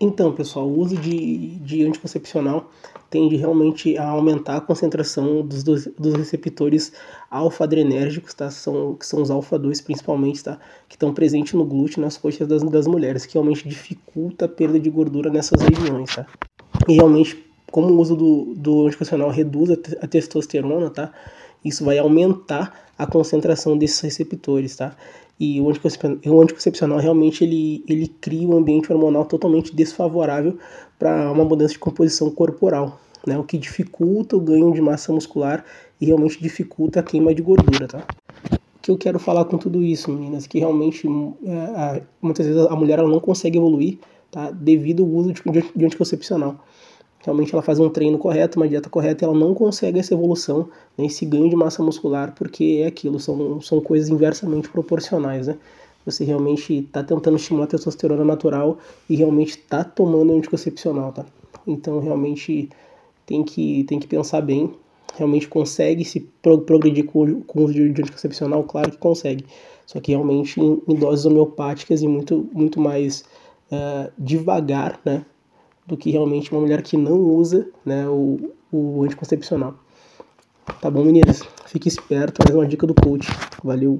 Então, pessoal, o uso de, de anticoncepcional tende realmente a aumentar a concentração dos, dos, dos receptores alfa-adrenérgicos, tá? São, que são os alfa-2 principalmente, tá? Que estão presentes no glúteo nas coxas das, das mulheres, que realmente dificulta a perda de gordura nessas regiões, tá? E realmente, como o uso do, do anticoncepcional reduz a, a testosterona, tá? Isso vai aumentar a concentração desses receptores, tá? E o anticoncepcional, o anticoncepcional realmente ele, ele cria um ambiente hormonal totalmente desfavorável para uma mudança de composição corporal, né? O que dificulta o ganho de massa muscular e realmente dificulta a queima de gordura, tá? O que eu quero falar com tudo isso, meninas, que realmente é, muitas vezes a mulher ela não consegue evoluir, tá? Devido ao uso de, de anticoncepcional realmente ela faz um treino correto, uma dieta correta, ela não consegue essa evolução, né, esse ganho de massa muscular, porque é aquilo, são, são coisas inversamente proporcionais, né? Você realmente está tentando estimular a testosterona natural e realmente está tomando anticoncepcional, tá? Então realmente tem que, tem que pensar bem, realmente consegue se progredir com, com o uso de anticoncepcional, claro que consegue, só que realmente em, em doses homeopáticas e muito, muito mais uh, devagar, né? Do que realmente uma mulher que não usa né, o, o anticoncepcional. Tá bom, meninas? Fique esperto, mais uma dica do coach. Valeu!